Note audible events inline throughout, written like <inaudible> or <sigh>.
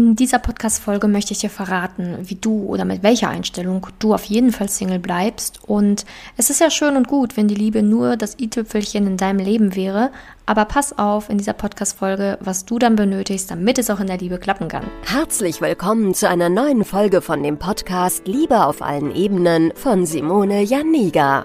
In dieser Podcast-Folge möchte ich dir verraten, wie du oder mit welcher Einstellung du auf jeden Fall Single bleibst. Und es ist ja schön und gut, wenn die Liebe nur das i-Tüpfelchen in deinem Leben wäre. Aber pass auf in dieser Podcast-Folge, was du dann benötigst, damit es auch in der Liebe klappen kann. Herzlich willkommen zu einer neuen Folge von dem Podcast Liebe auf allen Ebenen von Simone Janiga.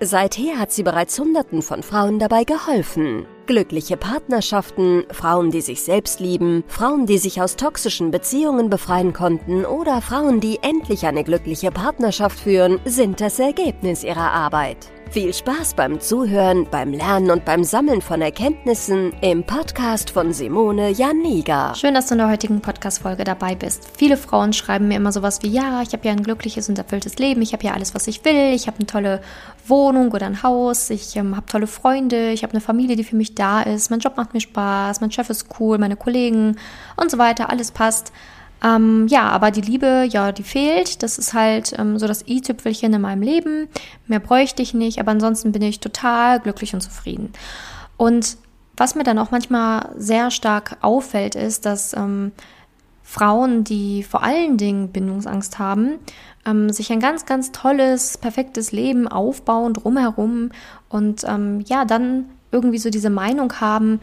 Seither hat sie bereits Hunderten von Frauen dabei geholfen. Glückliche Partnerschaften, Frauen, die sich selbst lieben, Frauen, die sich aus toxischen Beziehungen befreien konnten oder Frauen, die endlich eine glückliche Partnerschaft führen, sind das Ergebnis ihrer Arbeit. Viel Spaß beim Zuhören, beim Lernen und beim Sammeln von Erkenntnissen im Podcast von Simone Janiga. Schön, dass du in der heutigen Podcast-Folge dabei bist. Viele Frauen schreiben mir immer sowas wie: Ja, ich habe ja ein glückliches und erfülltes Leben, ich habe ja alles, was ich will, ich habe eine tolle Wohnung oder ein Haus, ich ähm, habe tolle Freunde, ich habe eine Familie, die für mich da ist, mein Job macht mir Spaß, mein Chef ist cool, meine Kollegen und so weiter, alles passt. Ähm, ja, aber die Liebe, ja, die fehlt. Das ist halt ähm, so das i-Tüpfelchen in meinem Leben. Mehr bräuchte ich nicht, aber ansonsten bin ich total glücklich und zufrieden. Und was mir dann auch manchmal sehr stark auffällt, ist, dass ähm, Frauen, die vor allen Dingen Bindungsangst haben, ähm, sich ein ganz, ganz tolles, perfektes Leben aufbauen drumherum und ähm, ja, dann irgendwie so diese Meinung haben,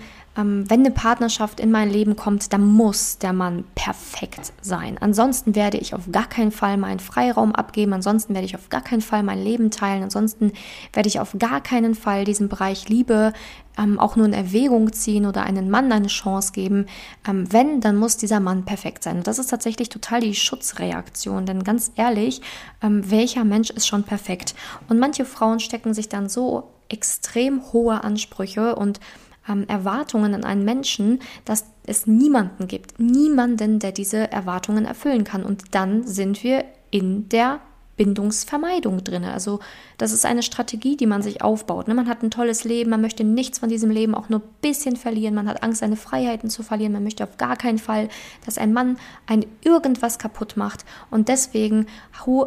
wenn eine Partnerschaft in mein Leben kommt, dann muss der Mann perfekt sein. Ansonsten werde ich auf gar keinen Fall meinen Freiraum abgeben, ansonsten werde ich auf gar keinen Fall mein Leben teilen, ansonsten werde ich auf gar keinen Fall diesen Bereich Liebe ähm, auch nur in Erwägung ziehen oder einen Mann eine Chance geben. Ähm, wenn, dann muss dieser Mann perfekt sein. Und das ist tatsächlich total die Schutzreaktion, denn ganz ehrlich, ähm, welcher Mensch ist schon perfekt? Und manche Frauen stecken sich dann so extrem hohe Ansprüche und ähm, Erwartungen an einen Menschen, dass es niemanden gibt, niemanden, der diese Erwartungen erfüllen kann. Und dann sind wir in der Bindungsvermeidung drin. Also das ist eine Strategie, die man sich aufbaut. Ne? Man hat ein tolles Leben, man möchte nichts von diesem Leben auch nur ein bisschen verlieren, man hat Angst, seine Freiheiten zu verlieren, man möchte auf gar keinen Fall, dass ein Mann ein irgendwas kaputt macht. Und deswegen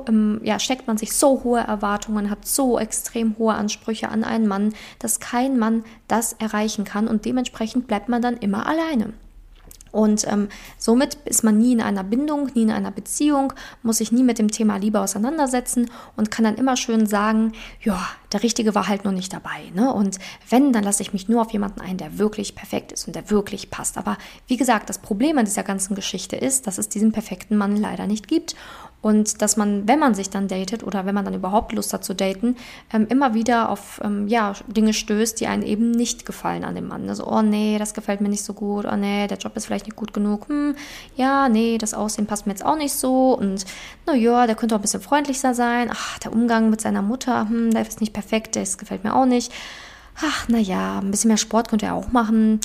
ähm, ja, steckt man sich so hohe Erwartungen, hat so extrem hohe Ansprüche an einen Mann, dass kein Mann das erreichen kann und dementsprechend bleibt man dann immer alleine. Und ähm, somit ist man nie in einer Bindung, nie in einer Beziehung, muss sich nie mit dem Thema Liebe auseinandersetzen und kann dann immer schön sagen, ja, der Richtige war halt noch nicht dabei. Ne? Und wenn, dann lasse ich mich nur auf jemanden ein, der wirklich perfekt ist und der wirklich passt. Aber wie gesagt, das Problem an dieser ganzen Geschichte ist, dass es diesen perfekten Mann leider nicht gibt. Und dass man, wenn man sich dann datet oder wenn man dann überhaupt Lust hat zu daten, ähm, immer wieder auf ähm, ja, Dinge stößt, die einem eben nicht gefallen an dem Mann. Also, oh nee, das gefällt mir nicht so gut, oh nee, der Job ist vielleicht nicht gut genug, hm, ja, nee, das Aussehen passt mir jetzt auch nicht so. Und naja, der könnte auch ein bisschen freundlicher sein, ach, der Umgang mit seiner Mutter, hm, der ist nicht perfekt, das gefällt mir auch nicht. Ach, naja, ein bisschen mehr Sport könnte er auch machen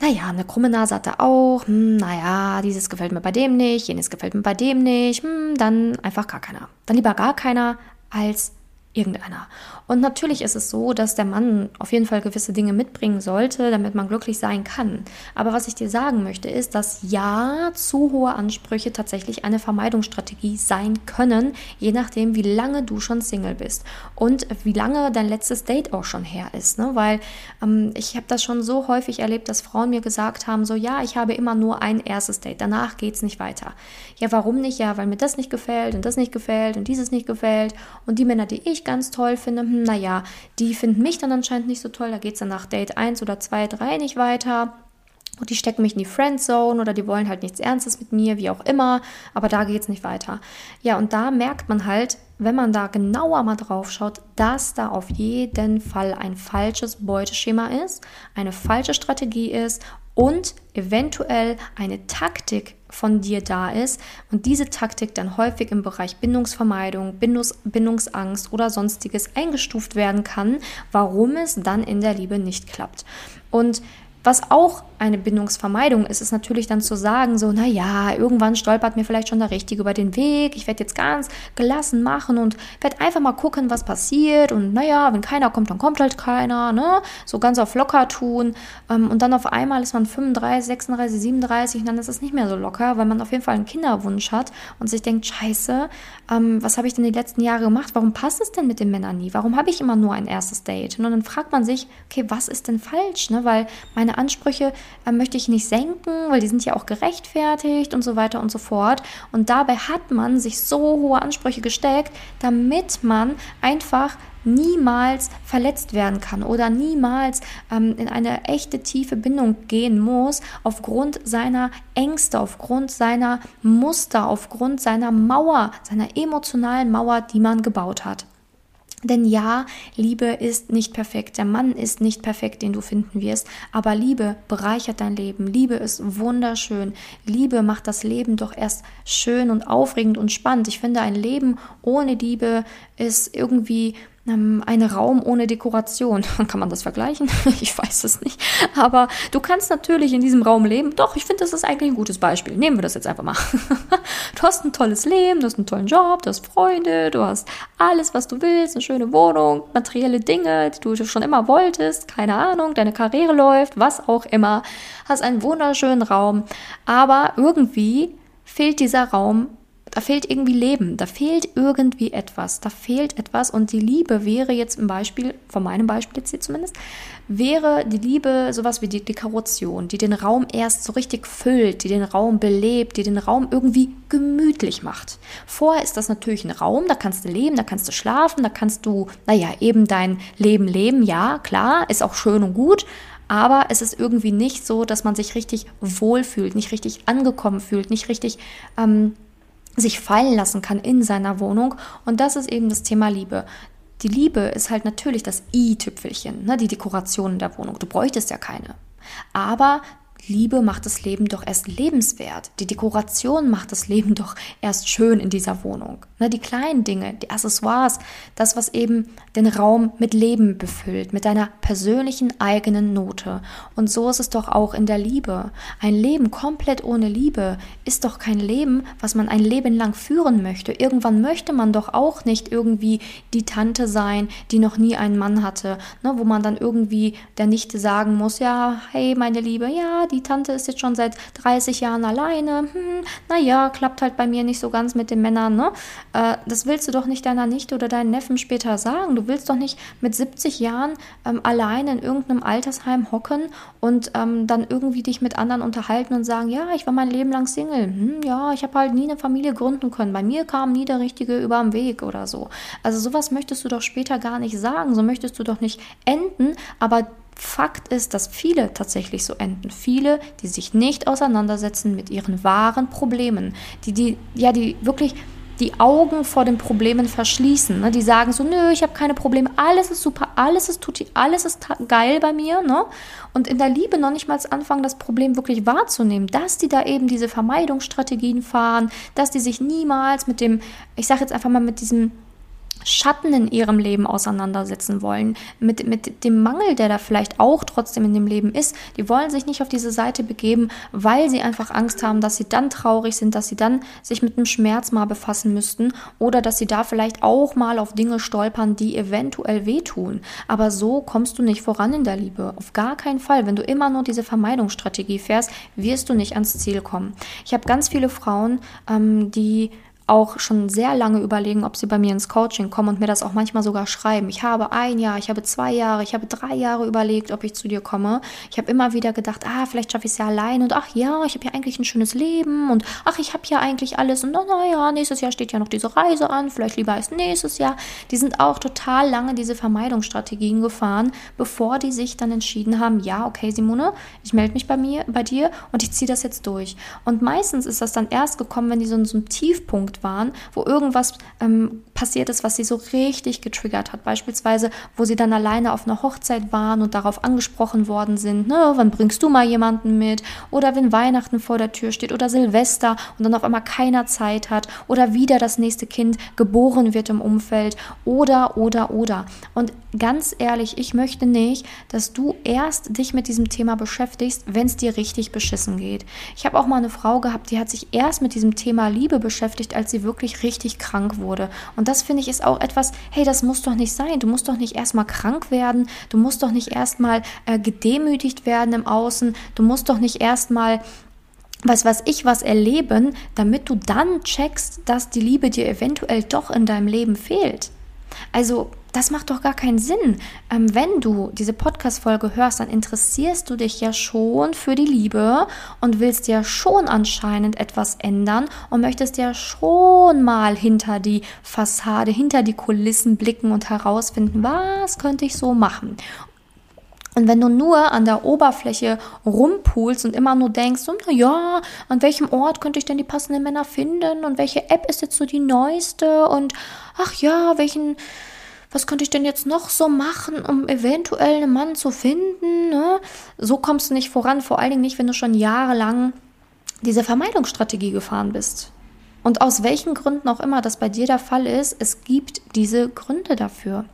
naja, eine krumme Nase hat er auch, hm, naja, dieses gefällt mir bei dem nicht, jenes gefällt mir bei dem nicht, hm, dann einfach gar keiner. Dann lieber gar keiner als irgendeiner. Und natürlich ist es so, dass der Mann auf jeden Fall gewisse Dinge mitbringen sollte, damit man glücklich sein kann. Aber was ich dir sagen möchte, ist, dass ja, zu hohe Ansprüche tatsächlich eine Vermeidungsstrategie sein können, je nachdem, wie lange du schon Single bist und wie lange dein letztes Date auch schon her ist. Ne? Weil ähm, ich habe das schon so häufig erlebt, dass Frauen mir gesagt haben, so ja, ich habe immer nur ein erstes Date, danach geht es nicht weiter. Ja, warum nicht? Ja, weil mir das nicht gefällt und das nicht gefällt und dieses nicht gefällt. Und die Männer, die ich ganz toll finde, hm, naja, die finden mich dann anscheinend nicht so toll, da geht es dann nach Date 1 oder 2, 3 nicht weiter. Und die stecken mich in die Friendzone oder die wollen halt nichts Ernstes mit mir, wie auch immer, aber da geht es nicht weiter. Ja, und da merkt man halt, wenn man da genauer mal drauf schaut, dass da auf jeden Fall ein falsches Beuteschema ist, eine falsche Strategie ist und eventuell eine Taktik von dir da ist und diese Taktik dann häufig im Bereich Bindungsvermeidung, Bindungs Bindungsangst oder sonstiges eingestuft werden kann, warum es dann in der Liebe nicht klappt. Und Was auch eine Bindungsvermeidung ist, ist natürlich dann zu sagen, so, naja, irgendwann stolpert mir vielleicht schon der Richtige über den Weg. Ich werde jetzt ganz gelassen machen und werde einfach mal gucken, was passiert. Und naja, wenn keiner kommt, dann kommt halt keiner, ne? So ganz auf locker tun. Ähm, und dann auf einmal ist man 35, 36, 37 und dann ist es nicht mehr so locker, weil man auf jeden Fall einen Kinderwunsch hat und sich denkt, scheiße, ähm, was habe ich denn die letzten Jahre gemacht? Warum passt es denn mit den Männern nie? Warum habe ich immer nur ein erstes Date? Und dann fragt man sich, okay, was ist denn falsch? Ne? Weil meine Ansprüche äh, möchte ich nicht senken, weil die sind ja auch gerechtfertigt und so weiter und so fort. Und dabei hat man sich so hohe Ansprüche gesteckt, damit man einfach niemals verletzt werden kann oder niemals ähm, in eine echte tiefe Bindung gehen muss aufgrund seiner Ängste, aufgrund seiner Muster, aufgrund seiner Mauer, seiner emotionalen Mauer, die man gebaut hat. Denn ja, Liebe ist nicht perfekt. Der Mann ist nicht perfekt, den du finden wirst. Aber Liebe bereichert dein Leben. Liebe ist wunderschön. Liebe macht das Leben doch erst schön und aufregend und spannend. Ich finde, ein Leben ohne Liebe ist irgendwie ein Raum ohne Dekoration. <laughs> Kann man das vergleichen? <laughs> Ich weiß es nicht. Aber du kannst natürlich in diesem Raum leben. Doch, ich finde, das ist eigentlich ein gutes Beispiel. Nehmen wir das jetzt einfach mal. <laughs> Du hast ein tolles Leben, du hast einen tollen Job, du hast Freunde, du hast alles, was du willst, eine schöne Wohnung, materielle Dinge, die du schon immer wolltest, keine Ahnung, deine Karriere läuft, was auch immer. Hast einen wunderschönen Raum. Aber irgendwie fehlt dieser Raum da fehlt irgendwie Leben, da fehlt irgendwie etwas, da fehlt etwas und die Liebe wäre jetzt im Beispiel, von meinem Beispiel jetzt hier zumindest, wäre die Liebe sowas wie die Dekoration, die den Raum erst so richtig füllt, die den Raum belebt, die den Raum irgendwie gemütlich macht. Vorher ist das natürlich ein Raum, da kannst du leben, da kannst du schlafen, da kannst du, naja, eben dein Leben leben, ja, klar, ist auch schön und gut, aber es ist irgendwie nicht so, dass man sich richtig wohlfühlt, nicht richtig angekommen fühlt, nicht richtig ähm, sich fallen lassen kann in seiner Wohnung. Und das ist eben das Thema Liebe. Die Liebe ist halt natürlich das i-Tüpfelchen, ne, die Dekoration in der Wohnung. Du bräuchtest ja keine. Aber Liebe macht das Leben doch erst lebenswert. Die Dekoration macht das Leben <laughs> doch erst schön in dieser Wohnung. Ne, die kleinen Dinge, die Accessoires, das, was eben den Raum mit Leben befüllt, mit deiner persönlichen eigenen Note. Und so ist es doch auch in der Liebe. Ein Leben komplett ohne Liebe ist doch kein Leben, was man ein Leben lang führen möchte. Irgendwann möchte man doch auch nicht irgendwie die Tante sein, die noch nie einen Mann hatte, ne, wo man dann irgendwie der Nichte sagen muss, ja, hey, meine Liebe, ja, die Tante ist jetzt schon seit 30 Jahren alleine. Hm, naja, klappt halt bei mir nicht so ganz mit den Männern, ne? Äh, das willst du doch nicht deiner Nichte oder deinen Neffen später sagen. Du willst doch nicht mit 70 Jahren ähm, alleine in irgendeinem Altersheim hocken und ähm, dann irgendwie dich mit anderen unterhalten und sagen, ja, ich war mein Leben lang Single. Hm, ja, ich habe halt nie eine Familie gründen können. Bei mir kam nie der Richtige über den Weg oder so. Also sowas möchtest du doch später gar nicht sagen. So möchtest du doch nicht enden. Aber Fakt ist, dass viele tatsächlich so enden. Viele, die sich nicht auseinandersetzen mit ihren wahren Problemen, die, die, ja, die wirklich die Augen vor den Problemen verschließen. Ne? Die sagen so, nö, ich habe keine Probleme, alles ist super, alles ist tutti, alles ist geil bei mir. Ne? Und in der Liebe noch nicht mal anfangen, das Problem wirklich wahrzunehmen, dass die da eben diese Vermeidungsstrategien fahren, dass die sich niemals mit dem, ich sage jetzt einfach mal mit diesem Schatten in ihrem Leben auseinandersetzen wollen, mit, mit dem Mangel, der da vielleicht auch trotzdem in dem Leben ist. Die wollen sich nicht auf diese Seite begeben, weil sie einfach Angst haben, dass sie dann traurig sind, dass sie dann sich mit dem Schmerz mal befassen müssten oder dass sie da vielleicht auch mal auf Dinge stolpern, die eventuell wehtun. Aber so kommst du nicht voran in der Liebe. Auf gar keinen Fall. Wenn du immer nur diese Vermeidungsstrategie fährst, wirst du nicht ans Ziel kommen. Ich habe ganz viele Frauen, ähm, die auch schon sehr lange überlegen, ob sie bei mir ins Coaching kommen und mir das auch manchmal sogar schreiben. Ich habe ein Jahr, ich habe zwei Jahre, ich habe drei Jahre überlegt, ob ich zu dir komme. Ich habe immer wieder gedacht, ah, vielleicht schaffe ich es ja allein und ach ja, ich habe ja eigentlich ein schönes Leben und ach, ich habe ja eigentlich alles und naja, nächstes Jahr steht ja noch diese Reise an, vielleicht lieber als nächstes Jahr. Die sind auch total lange diese Vermeidungsstrategien gefahren, bevor die sich dann entschieden haben, ja, okay, Simone, ich melde mich bei mir, bei dir und ich ziehe das jetzt durch. Und meistens ist das dann erst gekommen, wenn die so in so einem Tiefpunkt waren, wo irgendwas ähm, passiert ist, was sie so richtig getriggert hat. Beispielsweise, wo sie dann alleine auf einer Hochzeit waren und darauf angesprochen worden sind, ne, wann bringst du mal jemanden mit? Oder wenn Weihnachten vor der Tür steht oder Silvester und dann auf einmal keiner Zeit hat oder wieder das nächste Kind geboren wird im Umfeld oder, oder, oder. Und ganz ehrlich, ich möchte nicht, dass du erst dich mit diesem Thema beschäftigst, wenn es dir richtig beschissen geht. Ich habe auch mal eine Frau gehabt, die hat sich erst mit diesem Thema Liebe beschäftigt, als sie wirklich richtig krank wurde. Und das finde ich ist auch etwas, hey, das muss doch nicht sein. Du musst doch nicht erstmal krank werden, du musst doch nicht erstmal äh, gedemütigt werden im Außen, du musst doch nicht erstmal was weiß ich was erleben, damit du dann checkst, dass die Liebe dir eventuell doch in deinem Leben fehlt. Also das macht doch gar keinen Sinn. Ähm, wenn du diese Podcast-Folge hörst, dann interessierst du dich ja schon für die Liebe und willst ja schon anscheinend etwas ändern und möchtest ja schon mal hinter die Fassade, hinter die Kulissen blicken und herausfinden, was könnte ich so machen. Und wenn du nur an der Oberfläche rumpulst und immer nur denkst, na ja, an welchem Ort könnte ich denn die passenden Männer finden und welche App ist jetzt so die neueste und ach ja, welchen, was könnte ich denn jetzt noch so machen, um eventuell einen Mann zu finden? Ne? So kommst du nicht voran, vor allen Dingen nicht, wenn du schon jahrelang diese Vermeidungsstrategie gefahren bist. Und aus welchen Gründen auch immer das bei dir der Fall ist, es gibt diese Gründe dafür.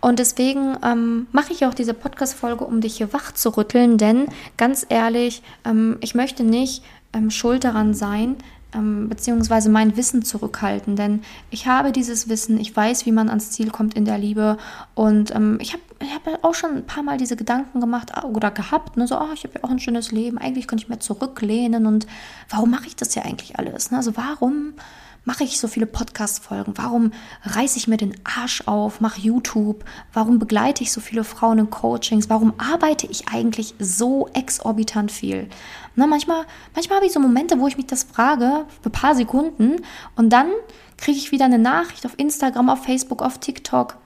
Und deswegen ähm, mache ich auch diese Podcast-Folge, um dich hier wach zu rütteln, denn ganz ehrlich, ähm, ich möchte nicht ähm, schuld daran sein, ähm, beziehungsweise mein Wissen zurückhalten, denn ich habe dieses Wissen, ich weiß, wie man ans Ziel kommt in der Liebe und ähm, ich habe ich hab auch schon ein paar Mal diese Gedanken gemacht ah, oder gehabt, ne, so, oh, ich habe ja auch ein schönes Leben, eigentlich könnte ich mir zurücklehnen und warum mache ich das ja eigentlich alles? Ne? Also warum mache ich so viele Podcast-Folgen? Warum reiße ich mir den Arsch auf, mache YouTube? Warum begleite ich so viele Frauen in Coachings? Warum arbeite ich eigentlich so exorbitant viel? Na, manchmal, manchmal habe ich so Momente, wo ich mich das frage, für ein paar Sekunden, und dann kriege ich wieder eine Nachricht auf Instagram, auf Facebook, auf TikTok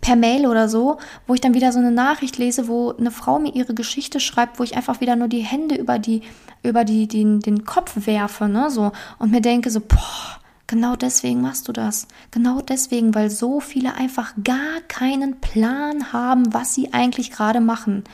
per Mail oder so, wo ich dann wieder so eine Nachricht lese, wo eine Frau mir ihre Geschichte schreibt, wo ich einfach wieder nur die Hände über die über die den, den Kopf werfe, ne, so und mir denke so, boah, genau deswegen machst du das. Genau deswegen, weil so viele einfach gar keinen Plan haben, was sie eigentlich gerade machen.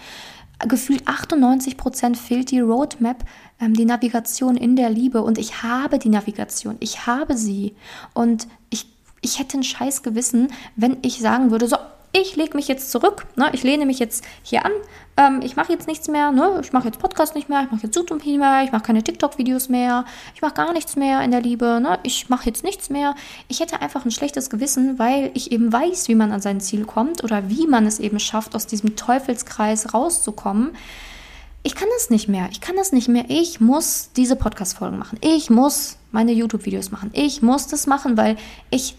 Gefühlt 98 Prozent fehlt die Roadmap, ähm, die Navigation in der Liebe und ich habe die Navigation, ich habe sie und ich ich hätte ein scheiß Gewissen, wenn ich sagen würde, so, ich lege mich jetzt zurück, ne, ich lehne mich jetzt hier an, ähm, ich mache jetzt nichts mehr, ne, ich mache jetzt Podcast nicht mehr, ich mache jetzt YouTube nicht mehr, ich mache keine TikTok-Videos mehr, ich mache gar nichts mehr in der Liebe, ne, ich mache jetzt nichts mehr. Ich hätte einfach ein schlechtes Gewissen, weil ich eben weiß, wie man an sein Ziel kommt oder wie man es eben schafft, aus diesem Teufelskreis rauszukommen. Ich kann das nicht mehr. Ich kann das nicht mehr. Ich muss diese Podcast-Folgen machen. Ich muss meine YouTube-Videos machen. Ich muss das machen, weil ich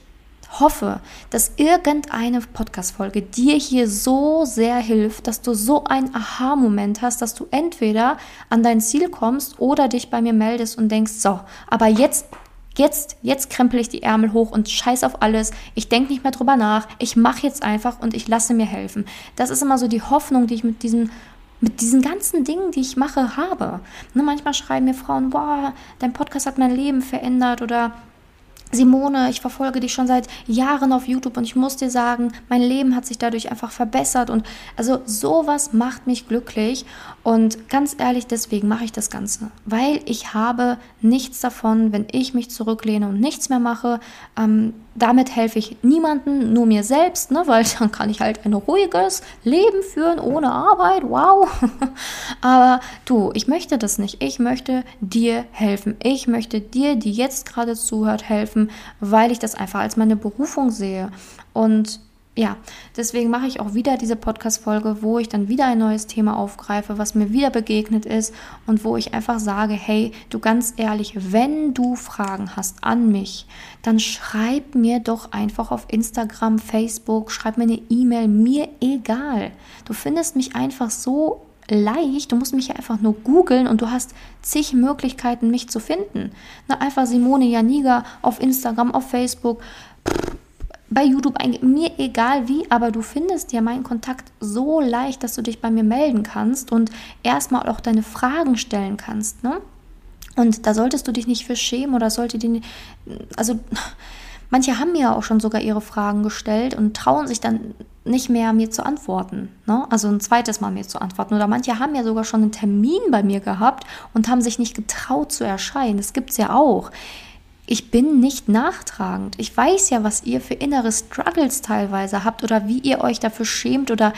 hoffe, dass irgendeine Podcast-Folge dir hier so sehr hilft, dass du so einen Aha-Moment hast, dass du entweder an dein Ziel kommst oder dich bei mir meldest und denkst, so, aber jetzt Jetzt, jetzt krempel ich die Ärmel hoch und scheiß auf alles. Ich denke nicht mehr drüber nach. Ich mache jetzt einfach und ich lasse mir helfen. Das ist immer so die Hoffnung, die ich mit diesen mit diesen ganzen Dingen, die ich mache, habe. Ne, manchmal schreiben mir Frauen, boah, dein Podcast hat mein Leben verändert oder Simone, ich verfolge dich schon seit Jahren auf YouTube und ich muss dir sagen, mein Leben hat sich dadurch einfach verbessert und also sowas macht mich glücklich und ganz ehrlich, deswegen mache ich das Ganze, weil ich habe nichts davon, wenn ich mich zurücklehne und nichts mehr mache. Ähm, damit helfe ich niemanden, nur mir selbst, ne, weil <laughs> dann kann ich halt ein ruhiges Leben führen ohne Arbeit. Wow. <laughs> Aber du, ich möchte das nicht. Ich möchte dir helfen. Ich möchte dir, die jetzt gerade zuhört, helfen, weil ich das einfach als meine Berufung sehe. Und ja, deswegen mache ich auch wieder diese Podcast-Folge, wo ich dann wieder ein neues Thema aufgreife, was mir wieder begegnet ist und wo ich einfach sage, hey, du ganz ehrlich, wenn du Fragen hast an mich, dann schreib mir doch einfach auf Instagram, Facebook, schreib mir eine E-Mail, mir egal. Du findest mich einfach so leicht. Du musst mich ja einfach nur googeln und du hast zig Möglichkeiten, mich zu finden. Na, einfach Simone Janiga auf Instagram, auf Facebook bei YouTube eingeben, mir egal wie, aber du findest ja meinen Kontakt so leicht, dass du dich bei mir melden kannst und erstmal auch deine Fragen stellen kannst, ne? Und da solltest du dich nicht für schämen oder sollte die, also manche haben mir auch schon sogar ihre Fragen gestellt und trauen sich dann nicht mehr mir zu antworten, ne? Also ein zweites Mal mir zu antworten. Oder manche haben ja sogar schon einen Termin bei mir gehabt und haben sich nicht getraut zu erscheinen. Das gibt's ja auch ich bin nicht nachtragend. Ich weiß ja, was ihr für innere Struggles teilweise habt oder wie ihr euch dafür schämt oder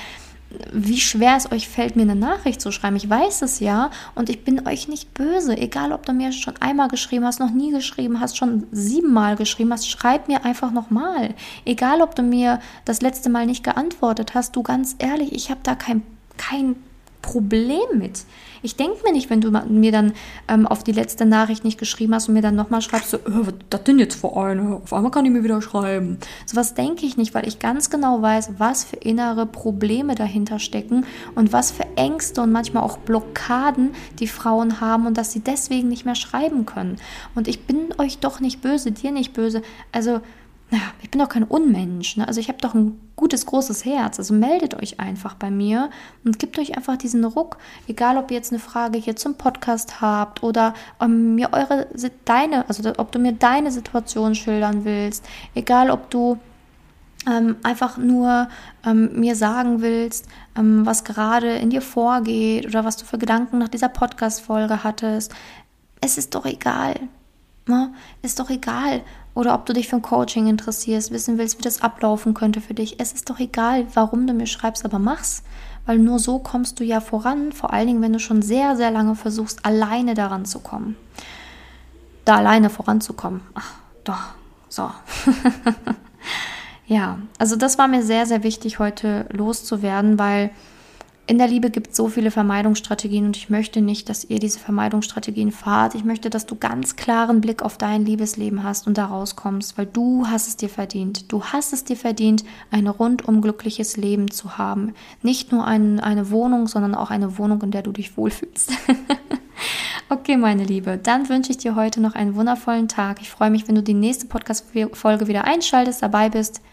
wie schwer es euch fällt, mir eine Nachricht zu schreiben. Ich weiß es ja und ich bin euch nicht böse. Egal, ob du mir schon einmal geschrieben hast, noch nie geschrieben hast, schon siebenmal geschrieben hast, schreib mir einfach nochmal. Egal, ob du mir das letzte Mal nicht geantwortet hast, du ganz ehrlich, ich habe da kein, kein Problem mit. Ich denke mir nicht, wenn du mir dann ähm, auf die letzte Nachricht nicht geschrieben hast und mir dann nochmal schreibst, so, äh, was das denn jetzt für eine? Auf einmal kann ich mir wieder schreiben. So was denke ich nicht, weil ich ganz genau weiß, was für innere Probleme dahinter stecken und was für Ängste und manchmal auch Blockaden die Frauen haben und dass sie deswegen nicht mehr schreiben können. Und ich bin euch doch nicht böse, dir nicht böse. Also ich bin doch kein Unmensch. Ne? Also ich habe doch ein gutes, großes Herz. Also meldet euch einfach bei mir und gebt euch einfach diesen Ruck. Egal, ob ihr jetzt eine Frage hier zum Podcast habt oder um, mir eure, deine, also ob du mir deine Situation schildern willst. Egal, ob du ähm, einfach nur ähm, mir sagen willst, ähm, was gerade in dir vorgeht oder was du für Gedanken nach dieser Podcast-Folge hattest. Es ist doch egal. Ne? Ist doch egal. Oder ob du dich für ein Coaching interessierst, wissen willst, wie das ablaufen könnte für dich. Es ist doch egal, warum du mir schreibst, aber mach's. Weil nur so kommst du ja voran, vor allen Dingen, wenn du schon sehr, sehr lange versuchst, alleine daran zu kommen. Da alleine voranzukommen. Ach, doch, so. <laughs> ja, also das war mir sehr, sehr wichtig, heute loszuwerden, weil in der Liebe gibt es so viele Vermeidungsstrategien und ich möchte nicht, dass ihr diese Vermeidungsstrategien fahrt. Ich möchte, dass du ganz klaren Blick auf dein Liebesleben hast und da rauskommst, weil du hast es dir verdient. Du hast es dir verdient, ein rundum glückliches Leben zu haben. Nicht nur ein, eine Wohnung, sondern auch eine Wohnung, in der du dich wohlfühlst. <laughs> Okay, meine Liebe, dann wünsche ich dir heute noch einen wundervollen Tag. Ich freue mich, wenn du die nächste Podcast-Folge wieder einschaltest, dabei bist.